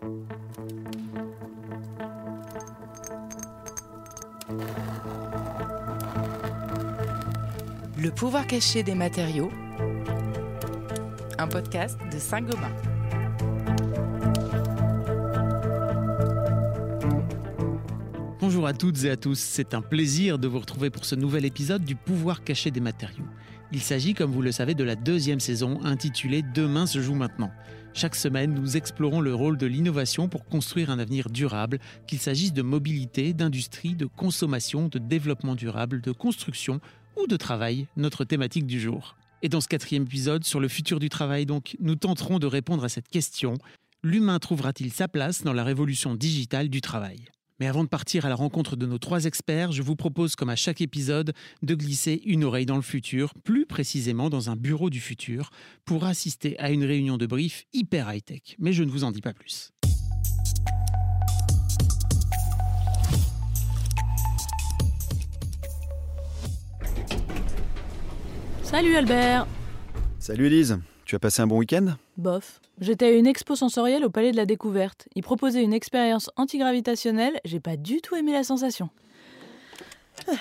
Le pouvoir caché des matériaux, un podcast de Saint-Gobain. Bonjour à toutes et à tous, c'est un plaisir de vous retrouver pour ce nouvel épisode du pouvoir caché des matériaux. Il s'agit, comme vous le savez, de la deuxième saison intitulée Demain se joue maintenant. Chaque semaine, nous explorons le rôle de l'innovation pour construire un avenir durable, qu'il s'agisse de mobilité, d'industrie, de consommation, de développement durable, de construction ou de travail, notre thématique du jour. Et dans ce quatrième épisode sur le futur du travail, donc, nous tenterons de répondre à cette question. L'humain trouvera-t-il sa place dans la révolution digitale du travail? Mais avant de partir à la rencontre de nos trois experts, je vous propose, comme à chaque épisode, de glisser une oreille dans le futur, plus précisément dans un bureau du futur, pour assister à une réunion de brief hyper high-tech. Mais je ne vous en dis pas plus. Salut Albert Salut Elise, tu as passé un bon week-end? Bof. J'étais à une expo sensorielle au Palais de la Découverte. Ils proposaient une expérience antigravitationnelle, j'ai pas du tout aimé la sensation. Ah,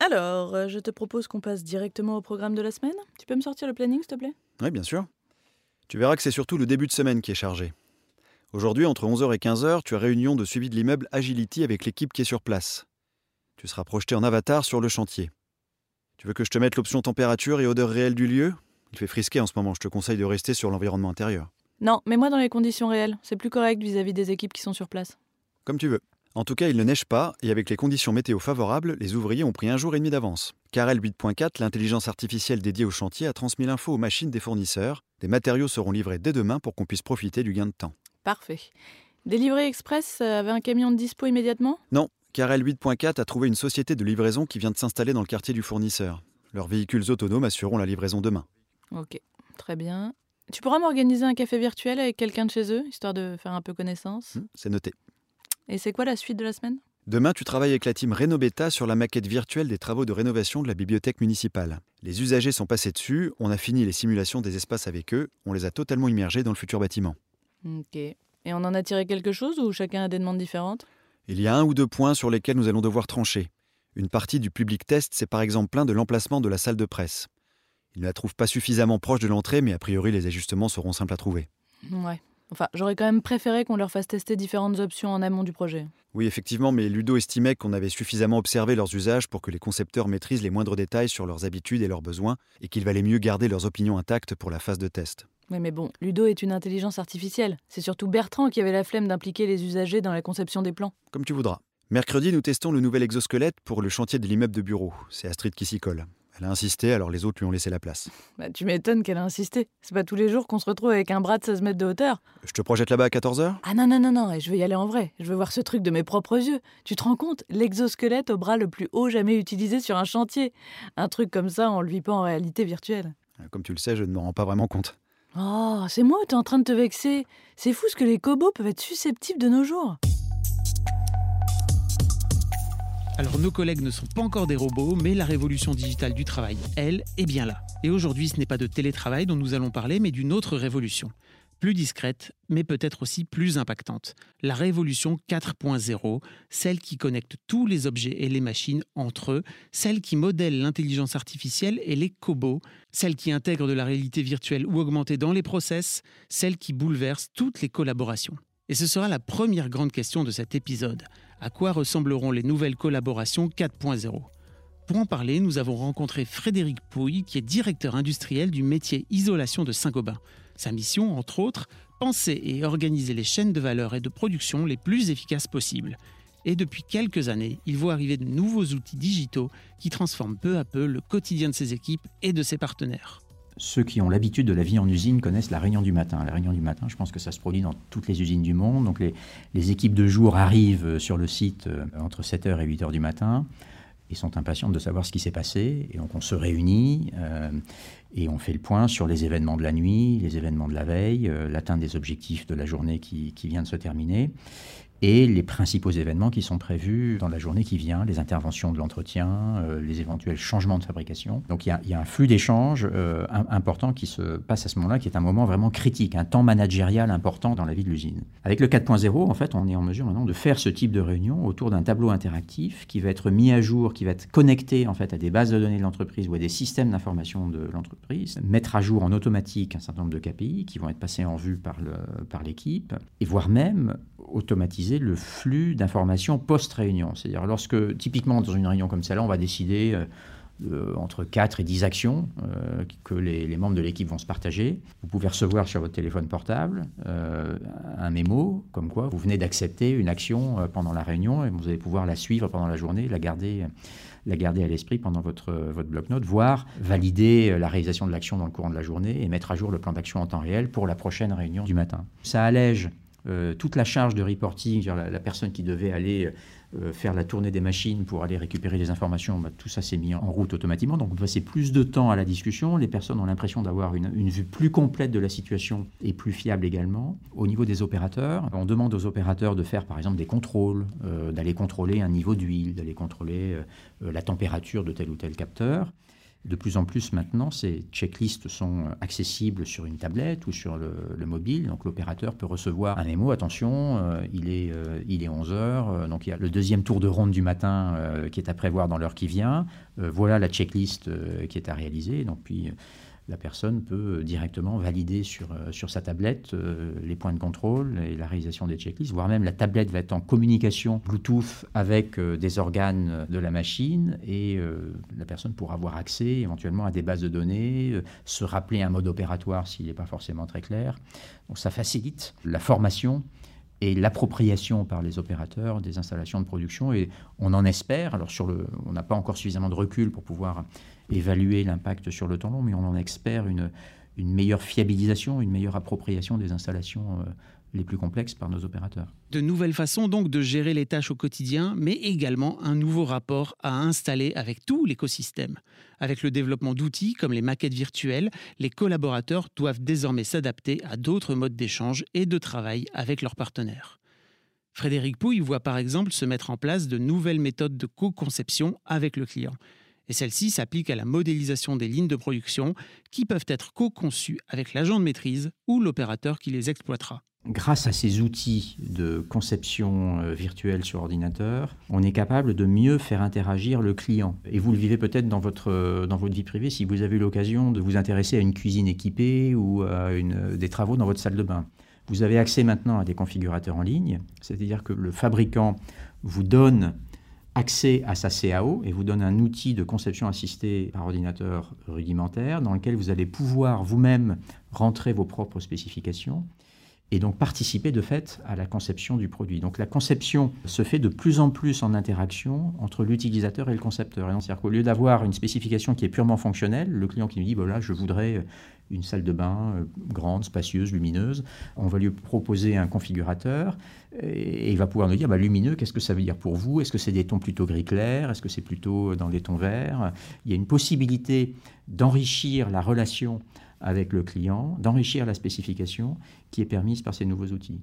Alors, euh, je te propose qu'on passe directement au programme de la semaine. Tu peux me sortir le planning, s'il te plaît? Oui, bien sûr. Tu verras que c'est surtout le début de semaine qui est chargé. Aujourd'hui, entre 11h et 15h, tu as réunion de suivi de l'immeuble Agility avec l'équipe qui est sur place. Tu seras projeté en avatar sur le chantier. Tu veux que je te mette l'option température et odeur réelle du lieu? Il fait frisquer en ce moment, je te conseille de rester sur l'environnement intérieur. Non, mais moi dans les conditions réelles. C'est plus correct vis-à-vis des équipes qui sont sur place. Comme tu veux. En tout cas, il ne neige pas, et avec les conditions météo favorables, les ouvriers ont pris un jour et demi d'avance. Carrel 8.4, l'intelligence artificielle dédiée au chantier, a transmis l'info aux machines des fournisseurs. Des matériaux seront livrés dès demain pour qu'on puisse profiter du gain de temps. Parfait. Délivré Express euh, avait un camion de dispo immédiatement? Non, Carrel 8.4 a trouvé une société de livraison qui vient de s'installer dans le quartier du fournisseur. Leurs véhicules autonomes assureront la livraison demain. Ok, très bien. Tu pourras m'organiser un café virtuel avec quelqu'un de chez eux, histoire de faire un peu connaissance. Hmm, C'est noté. Et c'est quoi la suite de la semaine? Demain, tu travailles avec la team Rénobeta sur la maquette virtuelle des travaux de rénovation de la bibliothèque municipale. Les usagers sont passés dessus, on a fini les simulations des espaces avec eux, on les a totalement immergés dans le futur bâtiment. Ok. Et on en a tiré quelque chose ou chacun a des demandes différentes? Il y a un ou deux points sur lesquels nous allons devoir trancher. Une partie du public test s'est par exemple plaint de l'emplacement de la salle de presse. Ils ne la trouvent pas suffisamment proche de l'entrée, mais a priori les ajustements seront simples à trouver. Ouais. Enfin, j'aurais quand même préféré qu'on leur fasse tester différentes options en amont du projet. Oui, effectivement, mais Ludo estimait qu'on avait suffisamment observé leurs usages pour que les concepteurs maîtrisent les moindres détails sur leurs habitudes et leurs besoins, et qu'il valait mieux garder leurs opinions intactes pour la phase de test. Oui, mais bon, Ludo est une intelligence artificielle. C'est surtout Bertrand qui avait la flemme d'impliquer les usagers dans la conception des plans. Comme tu voudras. Mercredi, nous testons le nouvel exosquelette pour le chantier de l'immeuble de bureau. C'est Astrid qui s'y colle. Elle a insisté, alors les autres lui ont laissé la place. Bah, tu m'étonnes qu'elle a insisté. C'est pas tous les jours qu'on se retrouve avec un bras de 16 mètres de hauteur. Je te projette là-bas à 14h Ah non, non, non, non, et je veux y aller en vrai. Je veux voir ce truc de mes propres yeux. Tu te rends compte? L'exosquelette au bras le plus haut jamais utilisé sur un chantier. Un truc comme ça, on le vit pas en réalité virtuelle. Comme tu le sais, je ne m'en rends pas vraiment compte. Oh, c'est moi t'es en train de te vexer C'est fou ce que les cobots peuvent être susceptibles de nos jours. Alors nos collègues ne sont pas encore des robots, mais la révolution digitale du travail, elle, est bien là. Et aujourd'hui, ce n'est pas de télétravail dont nous allons parler, mais d'une autre révolution. Plus discrète, mais peut-être aussi plus impactante. La révolution 4.0, celle qui connecte tous les objets et les machines entre eux, celle qui modèle l'intelligence artificielle et les cobots, celle qui intègre de la réalité virtuelle ou augmentée dans les process, celle qui bouleverse toutes les collaborations. Et ce sera la première grande question de cet épisode. À quoi ressembleront les nouvelles collaborations 4.0 Pour en parler, nous avons rencontré Frédéric Pouille, qui est directeur industriel du métier isolation de Saint-Gobain. Sa mission, entre autres, penser et organiser les chaînes de valeur et de production les plus efficaces possibles. Et depuis quelques années, il voit arriver de nouveaux outils digitaux qui transforment peu à peu le quotidien de ses équipes et de ses partenaires ceux qui ont l'habitude de la vie en usine connaissent la réunion du matin. La réunion du matin, je pense que ça se produit dans toutes les usines du monde. Donc les, équipes de jour arrivent sur le site euh, entre 7h et 8h du matin et sont impatientes de savoir ce qui s'est passé. Et donc on se réunit euh, et on fait le point sur les événements de la nuit, les événements de la veille, euh, l'atteinte des objectifs de la journée qui, vient de se terminer. Et les principaux événements qui sont prévus dans la journée qui vient, les interventions de l'entretien, euh, les éventuels changements de fabrication. Donc il y a, un flux d'échanges euh, important qui se passe à ce moment-là, qui est un moment vraiment critique, un temps managérial important dans la vie de l'usine. Avec le 4.0, en fait, on est en mesure maintenant de faire ce type de réunion autour d'un tableau interactif qui va être mis à jour, qui va être connecté en fait à des bases de données de l'entreprise ou à des systèmes d'information de l'entreprise, mettre à jour en automatique un certain nombre de KPI qui vont être passés en vue par l'équipe, par et voire même automatiser le flux d'informations post-réunion. C'est-à-dire lorsque, typiquement dans une réunion comme celle-là, on va décider euh, euh, entre 4 et 10 actions euh, que les, membres de l'équipe vont se partager. Vous pouvez recevoir sur votre téléphone portable un mémo comme quoi vous venez d'accepter une action pendant la réunion et vous allez pouvoir la suivre pendant la journée, la garder, la garder à l'esprit pendant votre, votre bloc-notes, voire valider la réalisation de l'action dans le courant de la journée et mettre à jour le plan d'action en temps réel pour la prochaine réunion du matin. Ça allège euh, toute la charge de reporting, la, la personne qui devait aller euh, faire la tournée des machines pour aller récupérer les informations, bah, tout ça s'est mis en route automatiquement. Donc on passer plus de temps à la discussion. Les personnes ont l'impression d'avoir une, vue plus complète de la situation et plus fiable également. Au niveau des opérateurs, on demande aux opérateurs de faire par exemple des contrôles, euh, d'aller contrôler un niveau d'huile, d'aller contrôler la température de tel ou tel capteur. De plus en plus maintenant, ces checklists sont accessibles sur une tablette ou sur le, mobile. Donc l'opérateur peut recevoir un mémo, attention, euh, il, est, euh, il est 11 heures, euh, donc il y a le deuxième tour de ronde du matin qui est à prévoir dans l'heure qui vient. voilà la checklist qui est à réaliser. La personne peut directement valider sur, euh, sa tablette euh, les points de contrôle et la réalisation des checklists, voire même la tablette va être en communication Bluetooth avec euh, des organes de la machine et la personne pourra avoir accès éventuellement à des bases de données, se rappeler un mode opératoire s'il n'est pas forcément très clair. Donc ça facilite la formation et l'appropriation par les opérateurs des installations de production. Et on en espère, alors sur le, on n'a pas encore suffisamment de recul pour pouvoir évaluer l'impact sur le temps long, mais on en espère une, une meilleure fiabilisation, une meilleure appropriation des installations euh, les plus complexes par nos opérateurs. De nouvelles façons donc de gérer les tâches au quotidien, mais également un nouveau rapport à installer avec tout l'écosystème. Avec le développement d'outils comme les maquettes virtuelles, les collaborateurs doivent désormais s'adapter à d'autres modes d'échange et de travail avec leurs partenaires. Frédéric Pouille voit par exemple se mettre en place de nouvelles méthodes de co-conception avec le client et celle-ci s'applique à la modélisation des lignes de production qui peuvent être co-conçues avec l'agent de maîtrise ou l'opérateur qui les exploitera. Grâce à ces outils de conception euh, virtuelle sur ordinateur, on est capable de mieux faire interagir le client. Et vous le vivez peut-être dans votre, euh, dans votre vie privée si vous avez eu l'occasion de vous intéresser à une cuisine équipée ou à une, des travaux dans votre salle de bain. Vous avez accès maintenant à des configurateurs en ligne, c'est-à-dire que le fabricant vous donne accès à sa CAO et vous donne un outil de conception assistée par ordinateur rudimentaire dans lequel vous allez pouvoir vous-même rentrer vos propres spécifications et donc participer de fait à la conception du produit. Donc la conception se fait de plus en plus en interaction entre l'utilisateur et le concepteur. C'est-à-dire qu'au lieu d'avoir une spécification qui est purement fonctionnelle, le client qui nous dit voilà, je voudrais une salle de bain euh, grande, spacieuse, lumineuse, on va lui proposer un configurateur et il va pouvoir nous dire bah, lumineux, qu'est-ce que ça veut dire pour vous? Est-ce que c'est des tons plutôt gris clair? Est-ce que c'est plutôt dans des tons verts Il y a une possibilité d'enrichir la relation avec le client, d'enrichir la spécification qui est permise par ces nouveaux outils.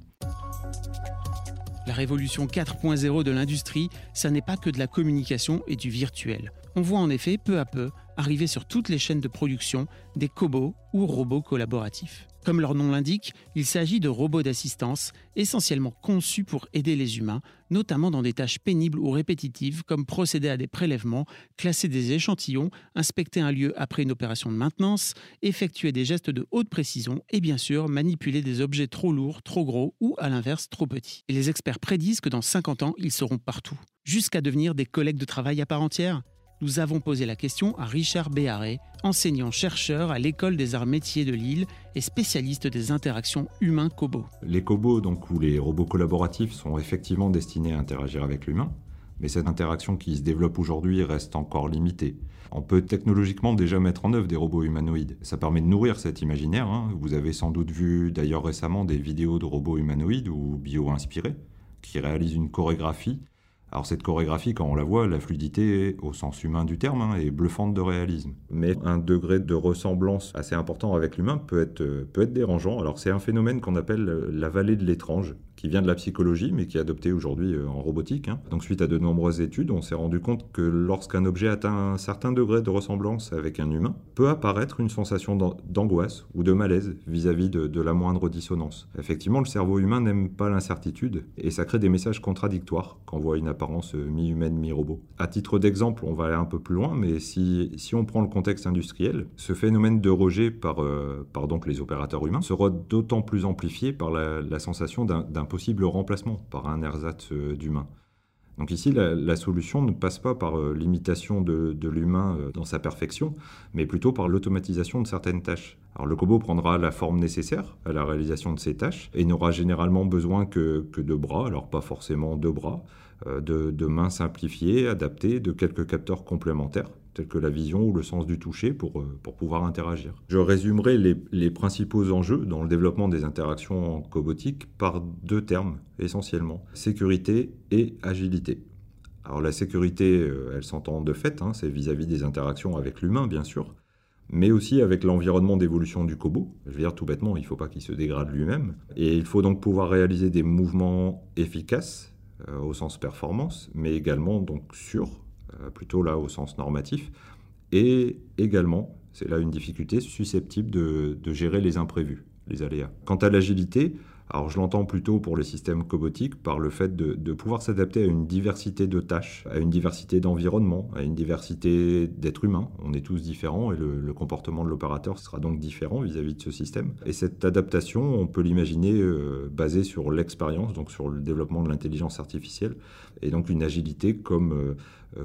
La révolution 4.0 de l'industrie, ça n'est pas que de la communication et du virtuel. On voit en effet peu à peu arriver sur toutes les chaînes de production des cobots ou robots collaboratifs. Comme leur nom l'indique, il s'agit de robots d'assistance essentiellement conçus pour aider les humains, notamment dans des tâches pénibles ou répétitives comme procéder à des prélèvements, classer des échantillons, inspecter un lieu après une opération de maintenance, effectuer des gestes de haute précision et bien sûr manipuler des objets trop lourds, trop gros ou à l'inverse trop petits. Et les experts prédisent que dans 50 ans, ils seront partout, jusqu'à devenir des collègues de travail à part entière nous avons posé la question à Richard Béaré, enseignant-chercheur à l'École des arts métiers de Lille et spécialiste des interactions humains-cobots. Les cobots, donc, ou les robots collaboratifs, sont effectivement destinés à interagir avec l'humain, mais cette interaction qui se développe aujourd'hui reste encore limitée. On peut technologiquement déjà mettre en œuvre des robots humanoïdes. Ça permet de nourrir cet imaginaire. Hein. Vous avez sans doute vu d'ailleurs récemment des vidéos de robots humanoïdes ou bio-inspirés qui réalisent une chorégraphie alors cette chorégraphie, quand on la voit, la fluidité, au sens humain du terme, hein, est bluffante de réalisme. Mais un degré de ressemblance assez important avec l'humain peut être, peut être dérangeant. Alors c'est un phénomène qu'on appelle la vallée de l'étrange, qui vient de la psychologie, mais qui est adopté aujourd'hui euh, en robotique. Hein. Donc suite à de nombreuses études, on s'est rendu compte que lorsqu'un objet atteint un certain degré de ressemblance avec un humain, peut apparaître une sensation d'angoisse ou de malaise vis-à-vis de, la moindre dissonance. Effectivement, le cerveau humain n'aime pas l'incertitude et ça crée des messages contradictoires quand on voit une apparence euh, mi-humaine, mi-robot. À titre d'exemple, on va aller un peu plus loin, mais si, si on prend le contexte industriel, ce phénomène de rejet par, euh, par donc les opérateurs humains sera d'autant plus amplifié par la, la sensation d'un possible remplacement par un ersatz euh, d'humain. Donc ici, la, solution ne passe pas par euh, l'imitation de, l'humain euh, dans sa perfection, mais plutôt par l'automatisation de certaines tâches. Alors le cobot prendra la forme nécessaire à la réalisation de ces tâches et n'aura généralement besoin que, de bras, alors pas forcément deux bras, de mains simplifiées, adaptées, de quelques capteurs complémentaires tels que la vision ou le sens du toucher pour, euh, pour pouvoir interagir. Je résumerai les, principaux enjeux dans le développement des interactions cobotiques par deux termes essentiellement, sécurité et agilité. Alors la sécurité, euh, elle s'entend de fait, hein, c'est vis-à-vis des interactions avec l'humain bien sûr, mais aussi avec l'environnement d'évolution du cobot. Je veux dire tout bêtement, il ne faut pas qu'il se dégrade lui-même. Et il faut donc pouvoir réaliser des mouvements efficaces euh, au sens performance, mais également donc sûrs plutôt là au sens normatif, et également, c'est là une difficulté, susceptible de, gérer les imprévus, les aléas. Quant à l'agilité, alors je l'entends plutôt pour le système cobotique par le fait de, pouvoir s'adapter à une diversité de tâches, à une diversité d'environnements, à une diversité d'êtres humains. On est tous différents et le, comportement de l'opérateur sera donc différent vis-à-vis de ce système. Et cette adaptation, on peut l'imaginer euh, basée sur l'expérience, donc sur le développement de l'intelligence artificielle, et donc une agilité comme, euh, euh,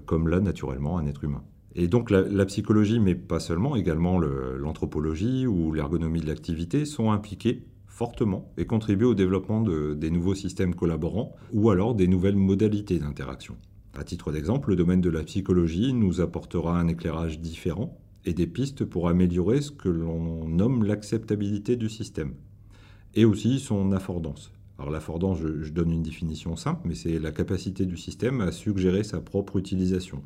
comme là naturellement un être humain. Et donc la, la, psychologie, mais pas seulement, également l'anthropologie ou l'ergonomie de l'activité sont impliquées fortement et contribuer au développement de, des nouveaux systèmes collaborants ou alors des nouvelles modalités d'interaction. À titre d'exemple, le domaine de la psychologie nous apportera un éclairage différent et des pistes pour améliorer ce que l'on nomme l'acceptabilité du système et aussi son affordance. Alors l'affordance, je, donne une définition simple, mais c'est la capacité du système à suggérer sa propre utilisation.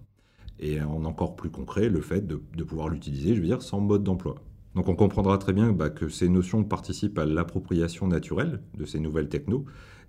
Et en encore plus concret, le fait de, de pouvoir l'utiliser, je veux dire, sans mode d'emploi. Donc on comprendra très bien bah, que ces notions participent à l'appropriation naturelle de ces nouvelles technos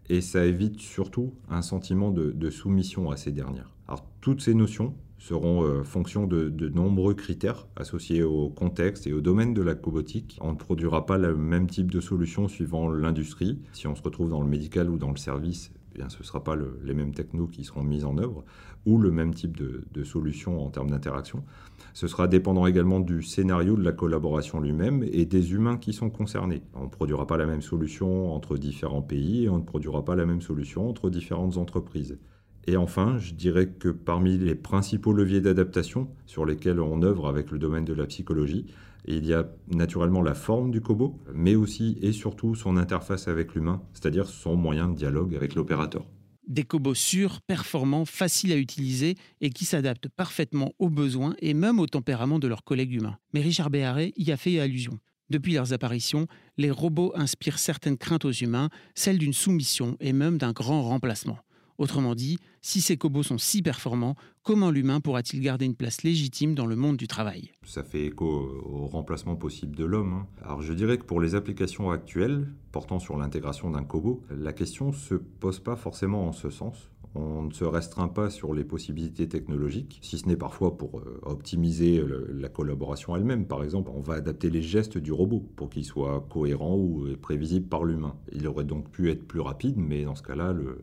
et ça évite surtout un sentiment de, soumission à ces dernières. Alors toutes ces notions seront euh, fonction de, nombreux critères associés au contexte et au domaine de la cobotique. On ne produira pas le même type de solution suivant l'industrie. Si on se retrouve dans le médical ou dans le service, eh bien, ce ne sera pas les mêmes technos qui seront mis en œuvre ou le même type de solution en termes d'interaction. Ce sera dépendant également du scénario de la collaboration lui-même et des humains qui sont concernés. On ne produira pas la même solution entre différents pays et on ne produira pas la même solution entre différentes entreprises. Et enfin, je dirais que parmi les principaux leviers d'adaptation sur lesquels on œuvre avec le domaine de la psychologie, il y a naturellement la forme du cobot, mais aussi et surtout son interface avec l'humain, c'est-à-dire son moyen de dialogue avec l'opérateur. Des cobots sûrs, performants, faciles à utiliser et qui s'adaptent parfaitement aux besoins et même au tempérament de leurs collègues humains. Mais Richard Béharé y a fait allusion. Depuis leurs apparitions, les robots inspirent certaines craintes aux humains, celles d'une soumission et même d'un grand remplacement. Autrement dit, si ces cobots sont si performants, comment l'humain pourra-t-il garder une place légitime dans le monde du travail? Ça fait écho au remplacement possible de l'homme. Hein. Alors je dirais que pour les applications actuelles portant sur l'intégration d'un cobot, la question ne se pose pas forcément en ce sens. On ne se restreint pas sur les possibilités technologiques, si ce n'est parfois pour euh, optimiser la collaboration elle-même. Par exemple, on va adapter les gestes du robot pour qu'ils soient cohérents ou prévisibles par l'humain. Il aurait donc pu être plus rapide, mais dans ce cas-là, le,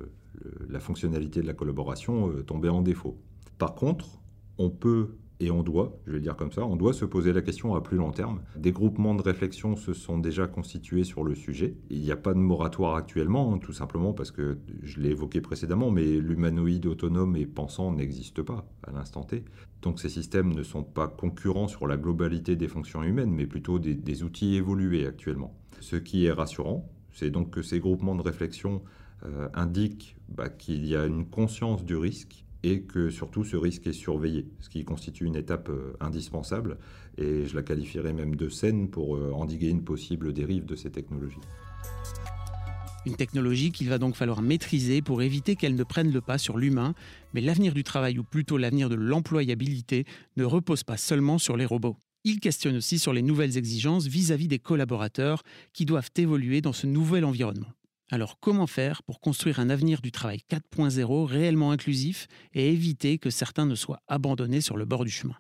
la fonctionnalité de la collaboration euh, tombait en défaut. Par contre, on peut et on doit, je vais le dire comme ça, on doit se poser la question à plus long terme. Des groupements de réflexion se sont déjà constitués sur le sujet. Il n'y a pas de moratoire actuellement, hein, tout simplement parce que, je l'ai évoqué précédemment, mais l'humanoïde autonome et pensant n'existe pas à l'instant T. Donc ces systèmes ne sont pas concurrents sur la globalité des fonctions humaines, mais plutôt des, des outils évolués actuellement. Ce qui est rassurant, c'est donc que ces groupements de réflexion euh, indique bah, qu'il y a une conscience du risque et que surtout ce risque est surveillé, ce qui constitue une étape euh, indispensable et je la qualifierais même de saine pour euh, endiguer une possible dérive de ces technologies. Une technologie qu'il va donc falloir maîtriser pour éviter qu'elle ne prenne le pas sur l'humain, mais l'avenir du travail ou plutôt l'avenir de l'employabilité ne repose pas seulement sur les robots. Il questionne aussi sur les nouvelles exigences vis à -vis des collaborateurs qui doivent évoluer dans ce nouvel environnement. Alors comment faire pour construire un avenir du travail 4.0 réellement inclusif et éviter que certains ne soient abandonnés sur le bord du chemin?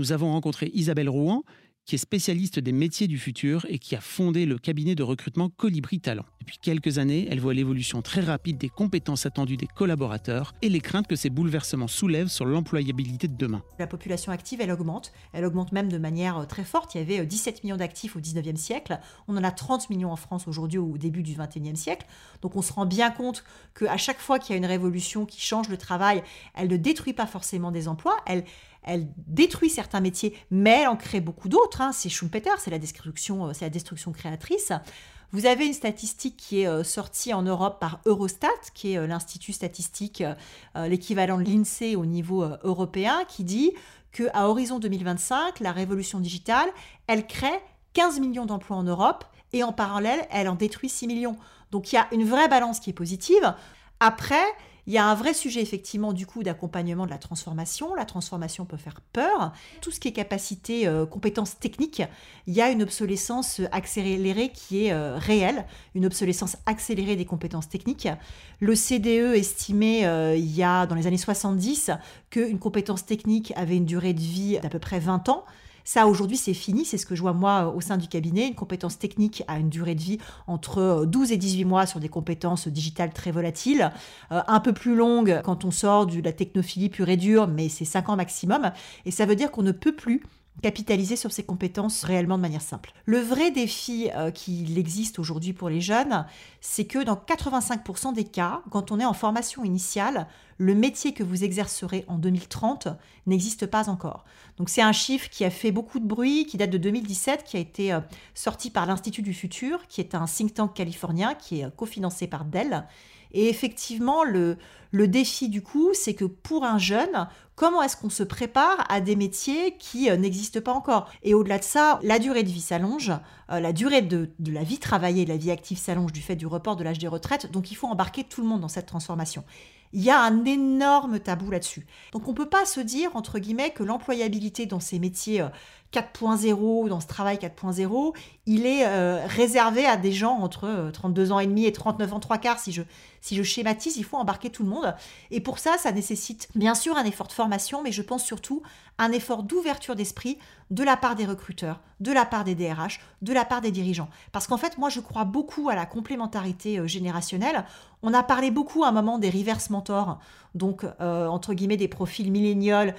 Nous avons rencontré Isabelle Rouen, qui est spécialiste des métiers du futur et qui a fondé le cabinet de recrutement Colibri Talent. Depuis quelques années, elle voit l'évolution très rapide des compétences attendues des collaborateurs et les craintes que ces bouleversements soulèvent sur l'employabilité de demain. La population active, elle augmente. Elle augmente même de manière euh, très forte. Il y avait 17 euh, millions d'actifs au 19e siècle. On en a 30 millions en France aujourd'hui au début du 21e siècle. Donc on se rend bien compte qu'à chaque fois qu'il y a une révolution qui change le travail, elle ne détruit pas forcément des emplois. Elle, elle détruit certains métiers, mais elle en crée beaucoup d'autres. Hein. C'est Schumpeter, c'est la destruction, euh, c'est la destruction créatrice. Vous avez une statistique qui est euh, sortie en Europe par Eurostat, qui est euh, l'institut statistique, l'équivalent de l'INSEE au niveau européen, qui dit qu'à horizon 2025, la révolution digitale, elle crée 15 millions d'emplois en Europe et en parallèle, elle en détruit 6 millions. Donc il y a une vraie balance qui est positive. Après, il y a un vrai sujet effectivement du coup d'accompagnement de la transformation. La transformation peut faire peur. Tout ce qui est capacité, euh, compétences techniques, il y a une obsolescence accélérée qui est euh, réelle, une obsolescence accélérée des compétences techniques. Le CDE estimait euh, il y a dans les années 70 qu'une compétence technique avait une durée de vie d'à peu près 20 ans. Ça, aujourd'hui, c'est fini. C'est ce que je vois moi au sein du cabinet. Une compétence technique a une durée de vie entre 12 et 18 mois sur des compétences digitales très volatiles. Euh, un peu plus longue quand on sort de la technophilie pure et dure, mais c'est 5 ans maximum. Et ça veut dire qu'on ne peut plus capitaliser sur ses compétences réellement de manière simple. Le vrai défi euh, qu'il existe aujourd'hui pour les jeunes, c'est que dans 85% des cas, quand on est en formation initiale, le métier que vous exercerez en 2030 n'existe pas encore. Donc c'est un chiffre qui a fait beaucoup de bruit, qui date de 2017, qui a été euh, sorti par l'Institut du Futur, qui est un think tank californien, qui est euh, cofinancé par Dell et effectivement, le, le défi du coup, c'est que pour un jeune, comment est-ce qu'on se prépare à des métiers qui euh, n'existent pas encore? Et au-delà de ça, la durée de vie s'allonge, euh, la durée de, de, la vie travaillée, la vie active s'allonge du fait du report de l'âge des retraites, donc il faut embarquer tout le monde dans cette transformation. Il y a un énorme tabou là-dessus. Donc on ne peut pas se dire, entre guillemets, que l'employabilité dans ces métiers 4.0, euh, dans ce travail 4.0, il est euh, réservé à des gens entre 32 euh, ans et demi et 39 ans trois quarts. Si je, si je schématise, il faut embarquer tout le monde. Et pour ça, ça nécessite bien sûr un effort de formation, mais je pense surtout un effort d'ouverture d'esprit de la part des recruteurs, de la part des DRH, de la part des dirigeants. Parce qu'en fait, moi, je crois beaucoup à la complémentarité euh, générationnelle. On a parlé beaucoup à un moment des reverse mentors, donc entre guillemets des profils milléniaux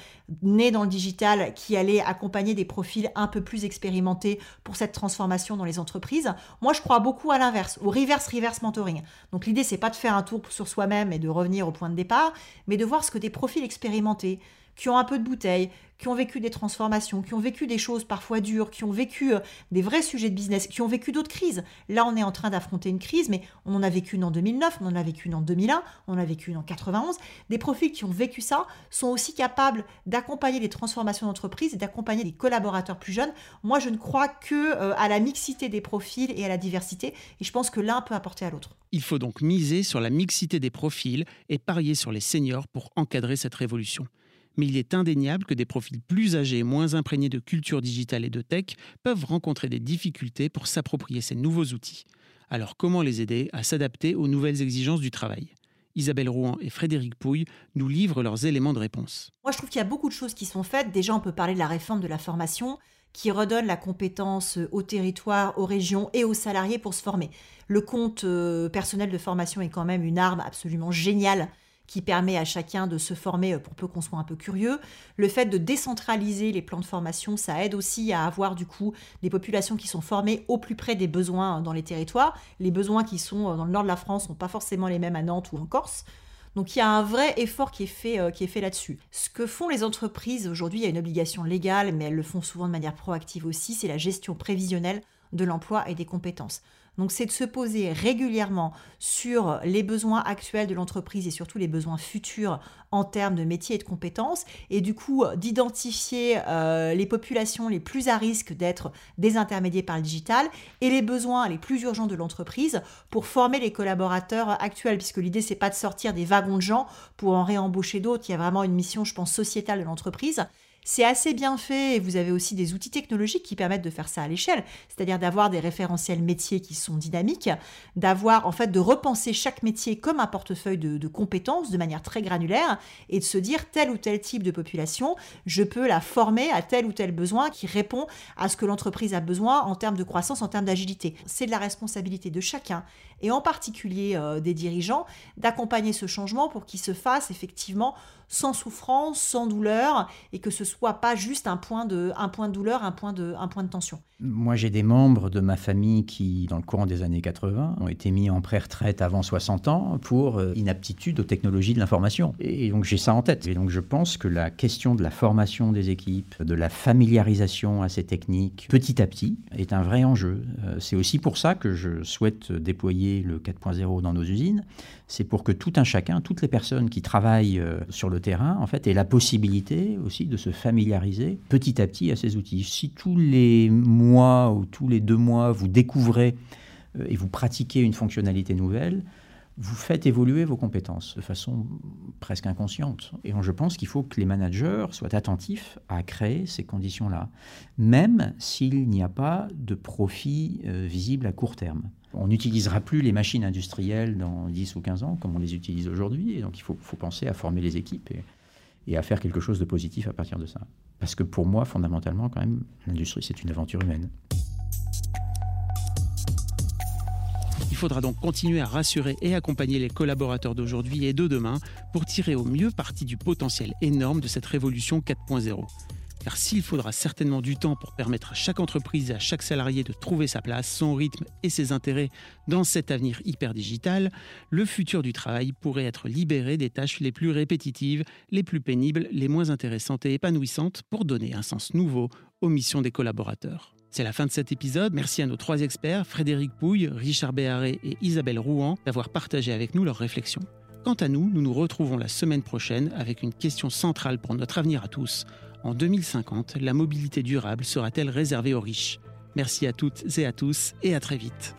nés dans le digital qui allaient accompagner des profils un peu plus expérimentés pour cette transformation dans les entreprises. Moi, je crois beaucoup à l'inverse, au reverse reverse mentoring. Donc l'idée, c'est pas de faire un tour sur soi-même et de revenir au point de départ, mais de voir ce que des profils expérimentés qui ont un peu de bouteille, qui ont vécu des transformations, qui ont vécu des choses parfois dures, qui ont vécu euh, des vrais sujets de business, qui ont vécu d'autres crises. Là, on est en train d'affronter une crise, mais on en a vécu une en 2009, on en a vécu une en 2001, on en a vécu une en 91. Des profils qui ont vécu ça sont aussi capables d'accompagner les transformations d'entreprise et d'accompagner les collaborateurs plus jeunes. Moi, je ne crois que euh, à la mixité des profils et à la diversité, et je pense que l'un peut apporter à l'autre. Il faut donc miser sur la mixité des profils et parier sur les seniors pour encadrer cette révolution mais il est indéniable que des profils plus âgés moins imprégnés de culture digitale et de tech peuvent rencontrer des difficultés pour s'approprier ces nouveaux outils. Alors comment les aider à s'adapter aux nouvelles exigences du travail? Isabelle Rouen et Frédéric Pouille nous livrent leurs éléments de réponse. Moi, je trouve qu'il y a beaucoup de choses qui sont faites. Déjà, on peut parler de la réforme de la formation qui redonne la compétence au territoire, aux régions et aux salariés pour se former. Le compte euh, personnel de formation est quand même une arme absolument géniale qui permet à chacun de se former euh, pour peu qu'on soit un peu curieux. Le fait de décentraliser les plans de formation, ça aide aussi à avoir du coup des populations qui sont formées au plus près des besoins dans les territoires. Les besoins qui sont euh, dans le nord de la France sont pas forcément les mêmes à Nantes ou en Corse. Donc il y a un vrai effort fait, euh, qui est fait là-dessus. Ce que font les entreprises aujourd'hui, il y a une obligation légale, mais elles le font souvent de manière proactive aussi, c'est la gestion prévisionnelle de l'emploi et des compétences. Donc c'est de se poser régulièrement sur les besoins actuels de l'entreprise et surtout les besoins futurs en termes de métiers et de compétences et du coup d'identifier euh, les populations les plus à risque d'être désintermédiées par le digital et les besoins les plus urgents de l'entreprise pour former les collaborateurs actuels. Puisque l'idée c'est pas de sortir des wagons de gens pour en réembaucher d'autres, il y a vraiment une mission je pense sociétale de l'entreprise c'est assez bien fait et vous avez aussi des outils technologiques qui permettent de faire ça à l'échelle, c'est-à-dire d'avoir des référentiels métiers qui sont dynamiques, d'avoir en fait de repenser chaque métier comme un portefeuille de, compétences de manière très granulaire et de se dire tel ou tel type de population, je peux la former à tel ou tel besoin qui répond à ce que l'entreprise a besoin en termes de croissance, en termes d'agilité. C'est de la responsabilité de chacun et en particulier euh, des dirigeants d'accompagner ce changement pour qu'il se fasse effectivement sans souffrance, sans douleur, et que ce soit pas juste un point de, un point de douleur, un point de, un point de tension. Moi, j'ai des membres de ma famille qui, dans le courant des années 80, ont été mis en pré-retraite avant 60 ans pour euh, inaptitude aux technologies de l'information. Et donc, j'ai ça en tête. Et donc, je pense que la question de la formation des équipes, de la familiarisation à ces techniques, petit à petit, est un vrai enjeu. Euh, c'est aussi pour ça que je souhaite déployer le 4.0 dans nos usines. C'est pour que tout un chacun, toutes les personnes qui travaillent euh, sur le terrain, en fait, aient la possibilité aussi de se familiariser petit à petit à ces outils. Si tous les mois ou tous les deux mois, vous découvrez euh, et vous pratiquez une fonctionnalité nouvelle, vous faites évoluer vos compétences de façon presque inconsciente. Et je pense qu'il faut que les managers soient attentifs à créer ces conditions-là, même s'il n'y a pas de profit euh, visible à court terme. On n'utilisera plus les machines industrielles dans 10 ou 15 ans comme on les utilise aujourd'hui, et donc il faut, penser à former les équipes et, à faire quelque chose de positif à partir de ça. Parce que pour moi, fondamentalement, quand même, l'industrie, c'est une aventure humaine. Il faudra donc continuer à rassurer et accompagner les collaborateurs d'aujourd'hui et de demain pour tirer au mieux parti du potentiel énorme de cette révolution 4.0. Car s'il faudra certainement du temps pour permettre à chaque entreprise et à chaque salarié de trouver sa place, son rythme et ses intérêts dans cet avenir hyper digital, le futur du travail pourrait être libéré des tâches les plus répétitives, les plus pénibles, les moins intéressantes et épanouissantes pour donner un sens nouveau aux missions des collaborateurs. C'est la fin de cet épisode. Merci à nos trois experts, Frédéric Pouille, Richard Béharé et Isabelle Rouen, d'avoir partagé avec nous leurs réflexions. Quant à nous, nous nous retrouvons la semaine prochaine avec une question centrale pour notre avenir à tous. En 2050, la mobilité durable sera-t-elle réservée aux riches? Merci à toutes et à tous et à très vite.